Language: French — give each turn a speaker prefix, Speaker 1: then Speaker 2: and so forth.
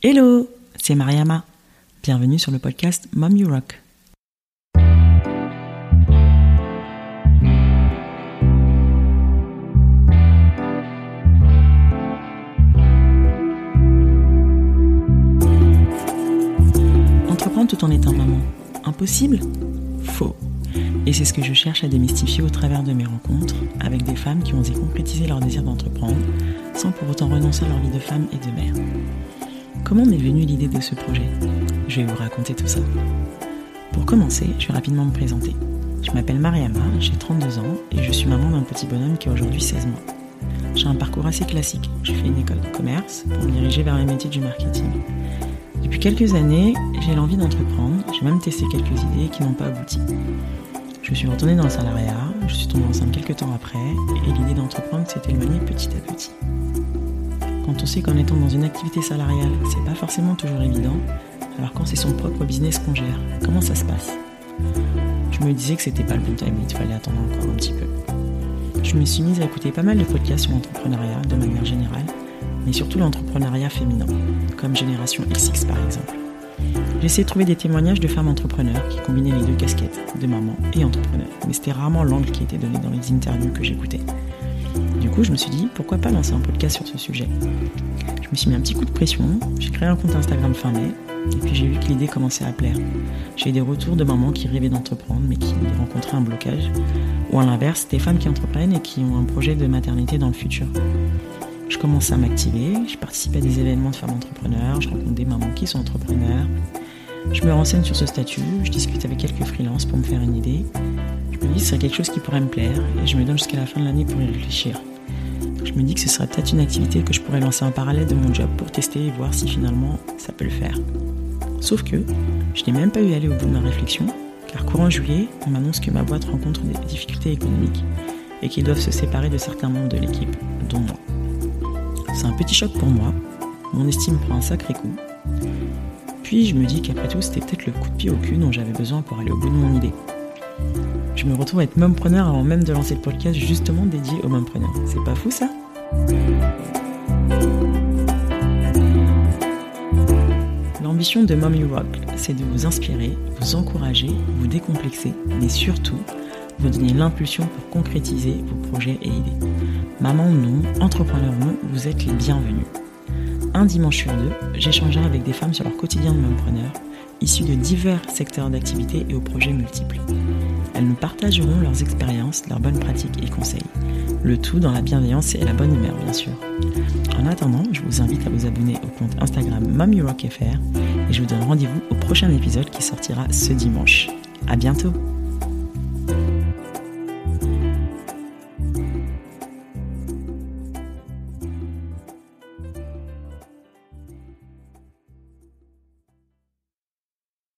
Speaker 1: Hello, c'est Mariama. Bienvenue sur le podcast Mom You Rock. Entreprendre tout en étant maman, impossible? Faux. Et c'est ce que je cherche à démystifier au travers de mes rencontres avec des femmes qui ont osé concrétiser leur désir d'entreprendre sans pour autant renoncer à leur vie de femme et de mère. Comment m'est venue l'idée de ce projet? Je vais vous raconter tout ça. Pour commencer, je vais rapidement me présenter. Je m'appelle Mariama, j'ai 32 ans et je suis maman d'un petit bonhomme qui a aujourd'hui 16 mois. J'ai un parcours assez classique. J'ai fait une école de commerce pour me diriger vers les métiers du marketing. Depuis quelques années, j'ai l'envie d'entreprendre, j'ai même testé quelques idées qui n'ont pas abouti. Je suis retournée dans le salariat, je suis tombée enceinte quelques temps après, et l'idée d'entreprendre s'est éloignée petit à petit. Quand on sait qu'en étant dans une activité salariale, c'est pas forcément toujours évident, alors quand c'est son propre business qu'on gère, comment ça se passe? Je me disais que c'était pas le bon timing, il fallait attendre encore un petit peu. Je me suis mise à écouter pas mal de podcasts sur l'entrepreneuriat de manière générale, mais surtout l'entrepreneuriat féminin, comme Génération XX par exemple. Essayé de trouver des témoignages de femmes entrepreneurs qui combinaient les deux casquettes, de maman et entrepreneur, mais c'était rarement l'angle qui était donné dans les interviews que j'écoutais. Du coup, je me suis dit, pourquoi pas lancer un podcast sur ce sujet Je me suis mis un petit coup de pression, j'ai créé un compte Instagram fin mai, et puis j'ai vu que l'idée commençait à plaire. J'ai eu des retours de mamans qui rêvaient d'entreprendre, mais qui rencontraient un blocage, ou à l'inverse, des femmes qui entreprennent et qui ont un projet de maternité dans le futur. Je commence à m'activer, je participe à des événements de femmes entrepreneurs, je rencontre des mamans qui sont entrepreneurs, je me renseigne sur ce statut, je discute avec quelques freelances pour me faire une idée. Je me dis que ce serait quelque chose qui pourrait me plaire et je me donne jusqu'à la fin de l'année pour y réfléchir. Je me dis que ce serait peut-être une activité que je pourrais lancer en parallèle de mon job pour tester et voir si finalement ça peut le faire. Sauf que je n'ai même pas eu à aller au bout de ma réflexion, car courant juillet, on m'annonce que ma boîte rencontre des difficultés économiques et qu'ils doivent se séparer de certains membres de l'équipe, dont moi. C'est un petit choc pour moi, mon estime prend un sacré coup, puis je me dis qu'après tout, c'était peut-être le coup de pied au cul dont j'avais besoin pour aller au bout de mon idée. Je me retrouve à être mompreneur avant même de lancer le podcast justement dédié aux mompreneurs. C'est pas fou ça? L'ambition de Mom You Rock, c'est de vous inspirer, vous encourager, vous décomplexer, mais surtout vous donner l'impulsion pour concrétiser vos projets et idées. Maman non, entrepreneur non, vous êtes les bienvenus un dimanche sur deux, j'échangerai avec des femmes sur leur quotidien de mompreneur, issus de divers secteurs d'activité et aux projets multiples. Elles nous partageront leurs expériences, leurs bonnes pratiques et conseils. Le tout dans la bienveillance et la bonne humeur, bien sûr. En attendant, je vous invite à vous abonner au compte Instagram MommyRockFR et je vous donne rendez-vous au prochain épisode qui sortira ce dimanche. À bientôt!